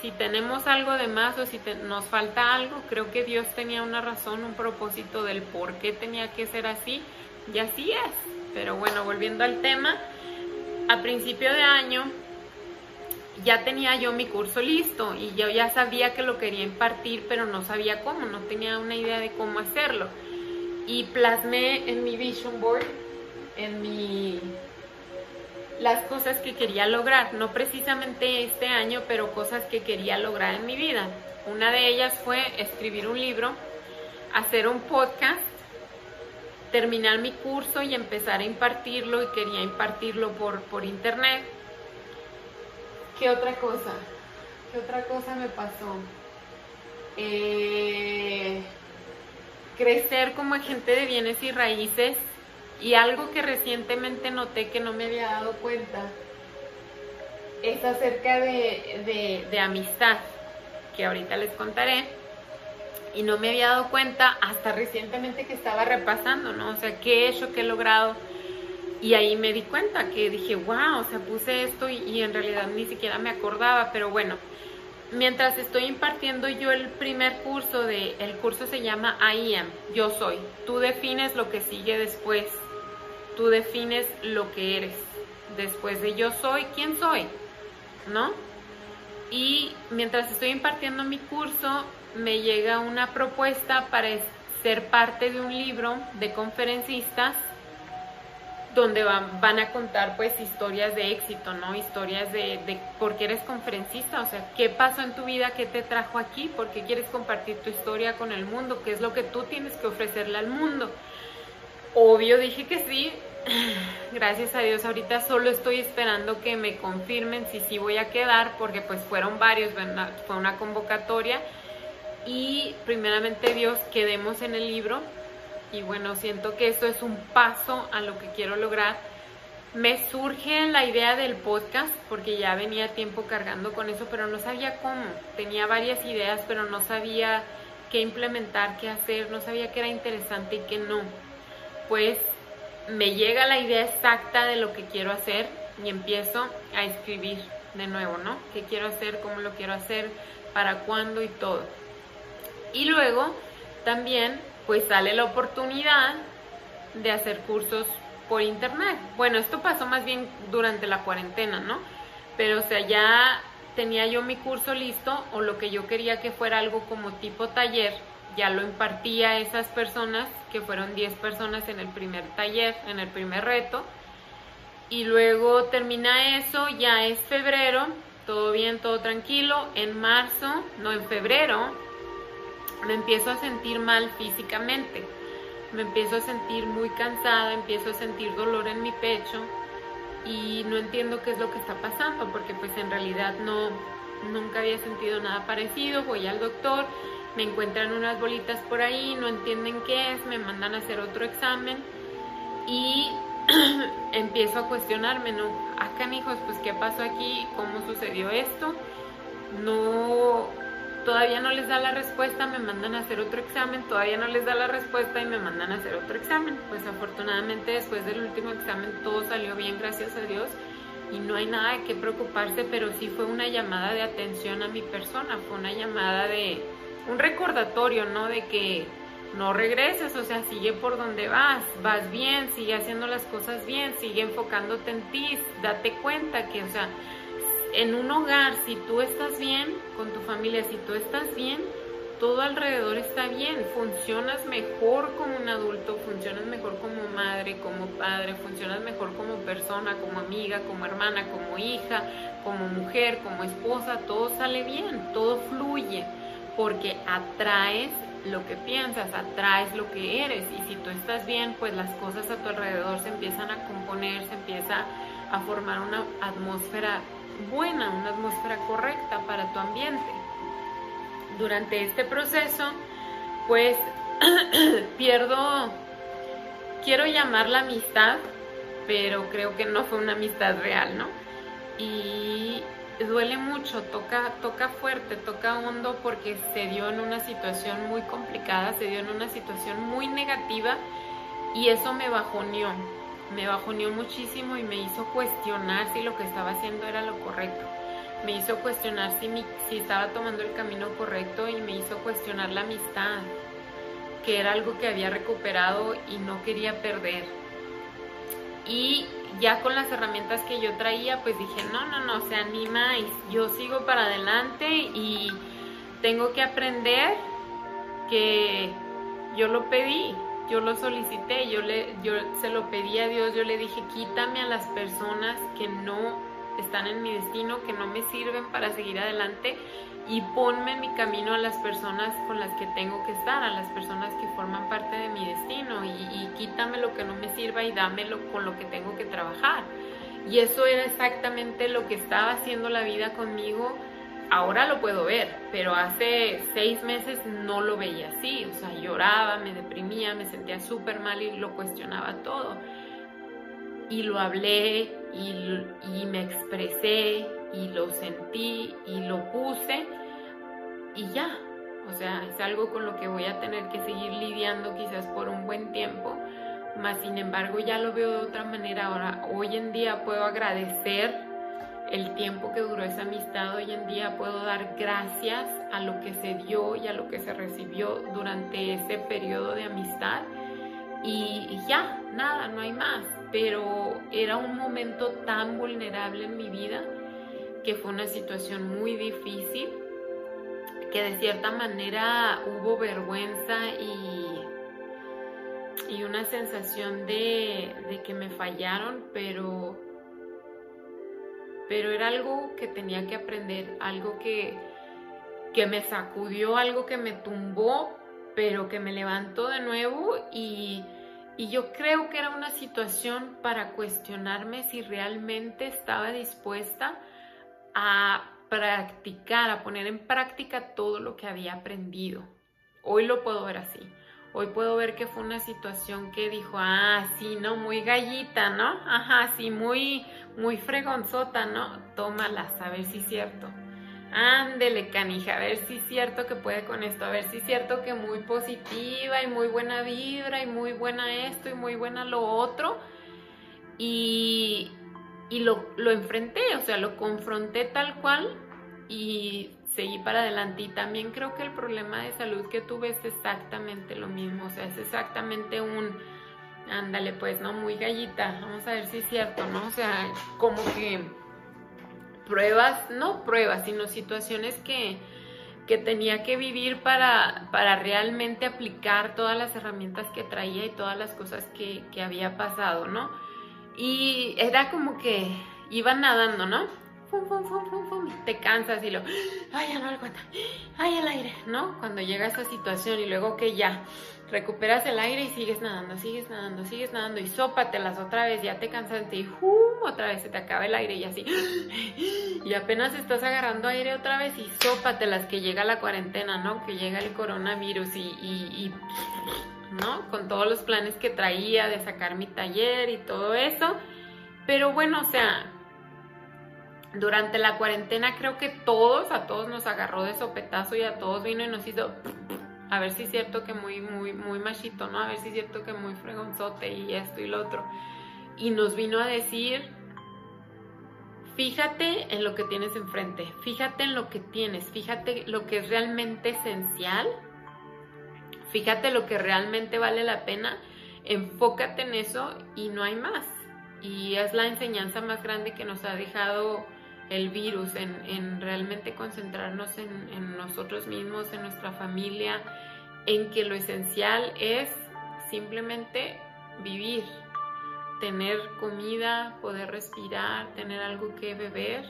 si tenemos algo de más o si nos falta algo, creo que Dios tenía una razón, un propósito del por qué tenía que ser así y así es. Pero bueno, volviendo al tema, a principio de año ya tenía yo mi curso listo y yo ya sabía que lo quería impartir, pero no sabía cómo, no tenía una idea de cómo hacerlo y plasmé en mi vision board, en mi las cosas que quería lograr, no precisamente este año, pero cosas que quería lograr en mi vida. Una de ellas fue escribir un libro, hacer un podcast, terminar mi curso y empezar a impartirlo y quería impartirlo por, por internet. ¿Qué otra cosa? ¿Qué otra cosa me pasó? Eh, crecer como agente de bienes y raíces y algo que recientemente noté que no me había dado cuenta es acerca de, de, amistad, que ahorita les contaré. Y no me había dado cuenta hasta recientemente que estaba repasando, ¿no? O sea, ¿qué he hecho? ¿Qué he logrado? Y ahí me di cuenta que dije, wow, o sea, puse esto y, y en realidad ni siquiera me acordaba, pero bueno, mientras estoy impartiendo yo el primer curso de el curso se llama I am, yo soy. Tú defines lo que sigue después. Tú defines lo que eres. Después de yo soy, ¿quién soy? ¿No? Y mientras estoy impartiendo mi curso, me llega una propuesta para ser parte de un libro de conferencistas donde van, van, a contar pues historias de éxito, ¿no? Historias de, de por qué eres conferencista, o sea, qué pasó en tu vida, qué te trajo aquí, por qué quieres compartir tu historia con el mundo, qué es lo que tú tienes que ofrecerle al mundo. Obvio dije que sí, *sighs* gracias a Dios ahorita solo estoy esperando que me confirmen si sí voy a quedar, porque pues fueron varios, fue una convocatoria. Y primeramente Dios quedemos en el libro y bueno, siento que esto es un paso a lo que quiero lograr. Me surge la idea del podcast porque ya venía tiempo cargando con eso, pero no sabía cómo. Tenía varias ideas, pero no sabía qué implementar, qué hacer, no sabía qué era interesante y qué no. Pues me llega la idea exacta de lo que quiero hacer y empiezo a escribir de nuevo, ¿no? ¿Qué quiero hacer? ¿Cómo lo quiero hacer? ¿Para cuándo? Y todo. Y luego también pues sale la oportunidad de hacer cursos por internet. Bueno, esto pasó más bien durante la cuarentena, ¿no? Pero o sea, ya tenía yo mi curso listo o lo que yo quería que fuera algo como tipo taller, ya lo impartía a esas personas, que fueron 10 personas en el primer taller, en el primer reto. Y luego termina eso, ya es febrero, todo bien, todo tranquilo. En marzo, no, en febrero, me empiezo a sentir mal físicamente. Me empiezo a sentir muy cansada, empiezo a sentir dolor en mi pecho y no entiendo qué es lo que está pasando porque pues en realidad no nunca había sentido nada parecido, voy al doctor, me encuentran unas bolitas por ahí, no entienden qué es, me mandan a hacer otro examen y *clears throat* empiezo a cuestionarme, ¿no? Acá, ah, hijos, pues qué pasó aquí, cómo sucedió esto, no todavía no les da la respuesta, me mandan a hacer otro examen, todavía no les da la respuesta y me mandan a hacer otro examen. Pues afortunadamente después del último examen todo salió bien, gracias a Dios, y no hay nada de qué preocuparse, pero sí fue una llamada de atención a mi persona, fue una llamada de un recordatorio, ¿no? De que no regreses, o sea, sigue por donde vas, vas bien, sigue haciendo las cosas bien, sigue enfocándote en ti, date cuenta que, o sea, en un hogar, si tú estás bien con tu familia, si tú estás bien, todo alrededor está bien, funcionas mejor como un adulto, funcionas mejor como madre, como padre, funcionas mejor como persona, como amiga, como hermana, como hija, como mujer, como esposa, todo sale bien, todo fluye, porque atraes lo que piensas, atraes lo que eres y si tú estás bien, pues las cosas a tu alrededor se empiezan a componer, se empieza a formar una atmósfera buena, una atmósfera correcta para tu ambiente. Durante este proceso, pues *clears throat* pierdo, quiero llamarla amistad, pero creo que no fue una amistad real, ¿no? Y duele mucho, toca, toca fuerte, toca hondo porque se dio en una situación muy complicada, se dio en una situación muy negativa y eso me bajoneó me bajoneó muchísimo y me hizo cuestionar si lo que estaba haciendo era lo correcto. Me hizo cuestionar si, si estaba tomando el camino correcto y me hizo cuestionar la amistad, que era algo que había recuperado y no quería perder. Y ya con las herramientas que yo traía, pues dije, no, no, no, se anima y yo sigo para adelante y tengo que aprender que yo lo pedí, yo lo solicité, yo, le, yo se lo pedí a Dios, yo le dije, quítame a las personas que no están en mi destino, que no me sirven para seguir adelante y ponme en mi camino a las personas con las que tengo que estar, a las personas que forman parte de mi destino y, y quítame lo que no me sirva y dámelo con lo que tengo que trabajar. Y eso era exactamente lo que estaba haciendo la vida conmigo ahora lo puedo ver, pero hace seis meses no lo veía así, o sea, lloraba, me deprimía, me sentía súper mal y lo cuestionaba todo. Y lo hablé y, me expresé y lo sentí y lo puse y ya, o sea, es algo con lo que voy a tener que seguir lidiando quizás por un buen tiempo, más sin embargo ya lo veo de otra manera ahora. Hoy en día puedo agradecer el tiempo que duró esa amistad, hoy en día puedo dar gracias a lo que se dio y a lo que se recibió durante ese periodo de amistad. Y ya, nada, no hay más. Pero era un momento tan vulnerable en mi vida que fue una situación muy difícil, que de cierta manera hubo vergüenza y, y una sensación de, de que me fallaron, pero pero era algo que tenía que aprender, algo que, que me sacudió, algo que me tumbó, pero que me levantó de nuevo y, y yo creo que era una situación para cuestionarme si realmente estaba dispuesta a practicar, a poner en práctica todo lo que había aprendido. Hoy lo puedo ver así. Hoy puedo ver que fue una situación que dijo, ah, sí, ¿no? Muy gallita, ¿no? Ajá, sí, muy, muy fregonzota, ¿no? Tómalas, a ver si es cierto. ándele canija, a ver si es cierto que puede con esto, a ver si es cierto que muy positiva y muy buena vibra y muy buena esto y muy buena lo otro. Y, y lo, lo enfrenté, o sea, lo confronté tal cual y seguí para adelante. Y también creo que el problema de salud que tuve es exactamente lo mismo, o sea, es exactamente un, ándale pues, ¿no? Muy gallita, vamos a ver si es cierto, ¿no? O sea, como que pruebas, no pruebas, sino situaciones que, que tenía que vivir para, para realmente aplicar todas las herramientas que traía y todas las cosas que, que había pasado, ¿no? Y era como que iba nadando, ¿no? te cansas y lo, ay, ya no aguanta, ay, el aire, ¿no? Cuando llega esa situación y luego que ya recuperas el aire y sigues nadando, sigues nadando, sigues nadando y sópatelas otra vez, ya te cansaste y otra vez se te acaba el aire y así, *gasps* y apenas estás agarrando aire otra vez y sópatelas que llega la cuarentena, ¿no? Que llega el coronavirus y, y ¿no? Con todos los planes que traía de sacar mi taller y todo eso. Pero bueno, o sea, durante la cuarentena creo que todos, a todos nos agarró de sopetazo y a todos vino y nos hizo, a ver si es cierto que muy, muy, muy machito, ¿no? A ver si es cierto que muy fregonzote y esto y lo otro. Y nos vino a decir, fíjate en lo que tienes enfrente, fíjate en lo que tienes, fíjate lo que es realmente esencial, fíjate lo que realmente vale la pena, enfócate en eso y no hay más. Y es la enseñanza más grande que nos ha dejado el virus, en, realmente concentrarnos en, nosotros mismos, en nuestra familia, en que lo esencial es simplemente vivir, tener comida, poder respirar, tener algo que beber,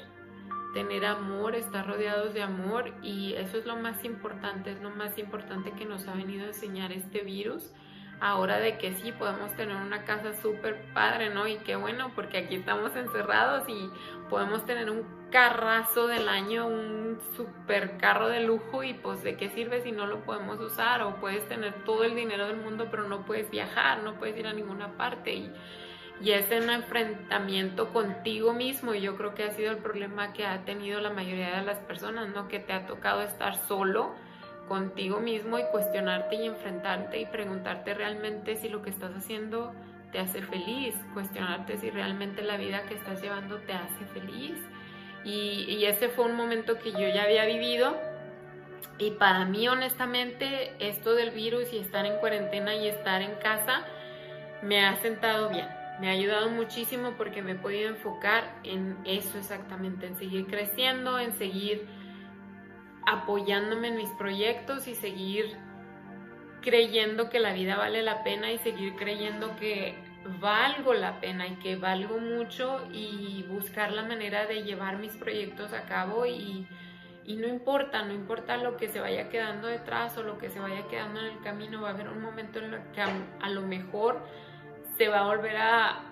tener amor, estar rodeados de amor y eso es lo más importante, es lo más importante que nos ha venido a enseñar este virus ahora de que sí podemos tener una casa súper padre, ¿no? Y qué bueno, porque aquí estamos encerrados y podemos tener un carrazo del año, un super carro de lujo y pues de qué sirve si no lo podemos usar o puedes tener todo el dinero del mundo pero no puedes viajar, no puedes ir a ninguna parte y, y es un enfrentamiento contigo mismo y yo creo que ha sido el problema que ha tenido la mayoría de las personas, ¿no? Que te ha tocado estar solo contigo mismo y cuestionarte y enfrentarte y preguntarte realmente si lo que estás haciendo te hace feliz, cuestionarte si realmente la vida que estás llevando te hace feliz. Y, ese fue un momento que yo ya había vivido y para mí honestamente esto del virus y estar en cuarentena y estar en casa me ha sentado bien. Me ha ayudado muchísimo porque me he podido enfocar en eso exactamente, en seguir creciendo, en seguir apoyándome en mis proyectos y seguir creyendo que la vida vale la pena y seguir creyendo que valgo la pena y que valgo mucho y buscar la manera de llevar mis proyectos a cabo y, no importa, no importa lo que se vaya quedando detrás o lo que se vaya quedando en el camino, va a haber un momento en el que a lo mejor se va a volver a,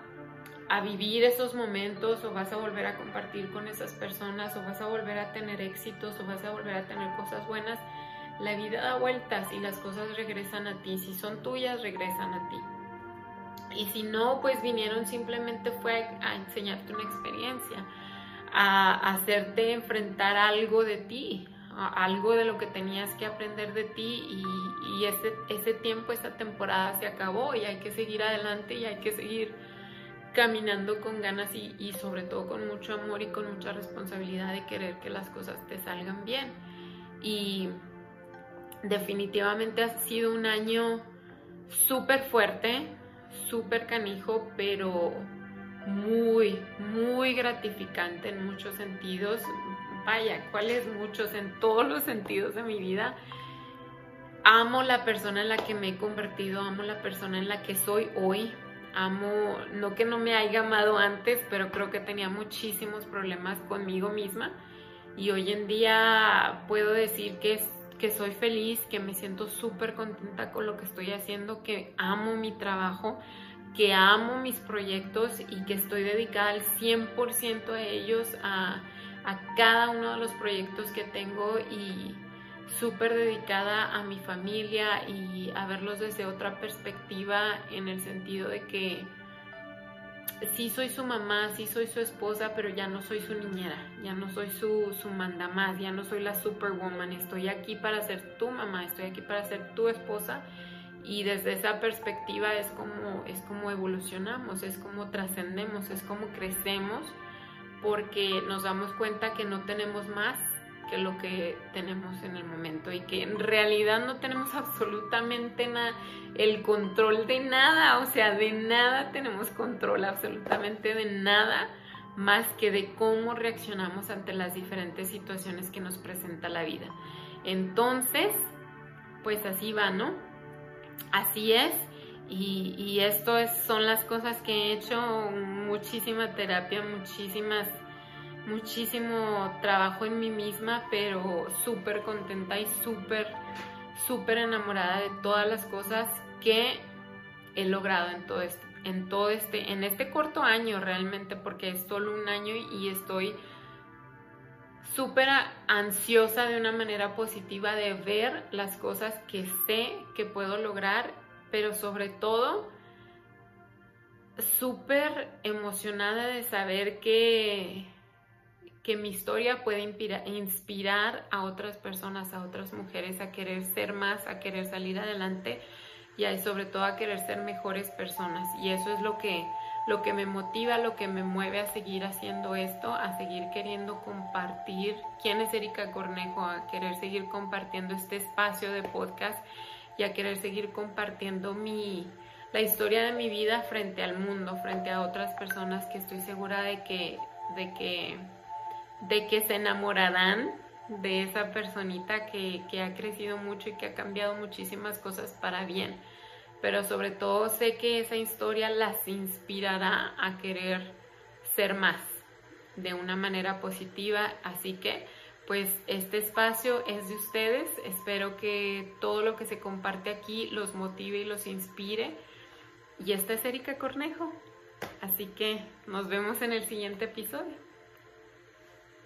a vivir esos momentos o vas a volver a compartir con esas personas o vas a volver a tener éxitos o vas a volver a tener cosas buenas, la vida da vueltas y las cosas regresan a ti. Si son tuyas, regresan a ti. Y si no, pues vinieron simplemente fue a enseñarte una experiencia, a hacerte enfrentar algo de ti, algo de lo que tenías que aprender de ti y, ese, ese tiempo, esta temporada se acabó y hay que seguir adelante y hay que seguir caminando con ganas y, sobre todo con mucho amor y con mucha responsabilidad de querer que las cosas te salgan bien. Y definitivamente ha sido un año súper fuerte, súper canijo, pero muy, muy gratificante en muchos sentidos. Vaya, ¿cuáles muchos? En todos los sentidos de mi vida. Amo la persona en la que me he convertido, amo la persona en la que soy hoy, amo, no que no me haya amado antes, pero creo que tenía muchísimos problemas conmigo misma. Y hoy en día puedo decir que, que soy feliz, que me siento súper contenta con lo que estoy haciendo, que amo mi trabajo, que amo mis proyectos y que estoy dedicada al 100% a ellos, a, a cada uno de los proyectos que tengo y súper dedicada a mi familia y a verlos desde otra perspectiva en el sentido de que sí soy su mamá, sí soy su esposa, pero ya no soy su niñera, ya no soy su, su mandamás, ya no soy la superwoman, estoy aquí para ser tu mamá, estoy aquí para ser tu esposa. Y desde esa perspectiva es como, es como evolucionamos, es como trascendemos, es como crecemos porque nos damos cuenta que no tenemos más que lo que tenemos en el momento y que en realidad no tenemos absolutamente nada, el control de nada, o sea, de nada tenemos control, absolutamente de nada más que de cómo reaccionamos ante las diferentes situaciones que nos presenta la vida. Entonces, pues así va, ¿no? Así es. Y, esto es, son las cosas que he hecho, muchísima terapia, muchísimas muchísimo trabajo en mí misma, pero súper contenta y súper, súper enamorada de todas las cosas que he logrado en todo este, en todo este, en este corto año realmente, porque es solo un año y estoy súper ansiosa de una manera positiva de ver las cosas que sé que puedo lograr, pero sobre todo súper emocionada de saber que que mi historia puede inspirar a otras personas, a otras mujeres a querer ser más, a querer salir adelante y sobre todo a querer ser mejores personas. Y eso es lo que, lo que me motiva, lo que me mueve a seguir haciendo esto, a seguir queriendo compartir quién es Erika Cornejo, a querer seguir compartiendo este espacio de podcast y a querer seguir compartiendo mi, la historia de mi vida frente al mundo, frente a otras personas que estoy segura de que, de que de que se enamorarán de esa personita que, ha crecido mucho y que ha cambiado muchísimas cosas para bien. Pero sobre todo sé que esa historia las inspirará a querer ser más de una manera positiva. Así que pues este espacio es de ustedes. Espero que todo lo que se comparte aquí los motive y los inspire. Y esta es Erika Cornejo. Así que nos vemos en el siguiente episodio.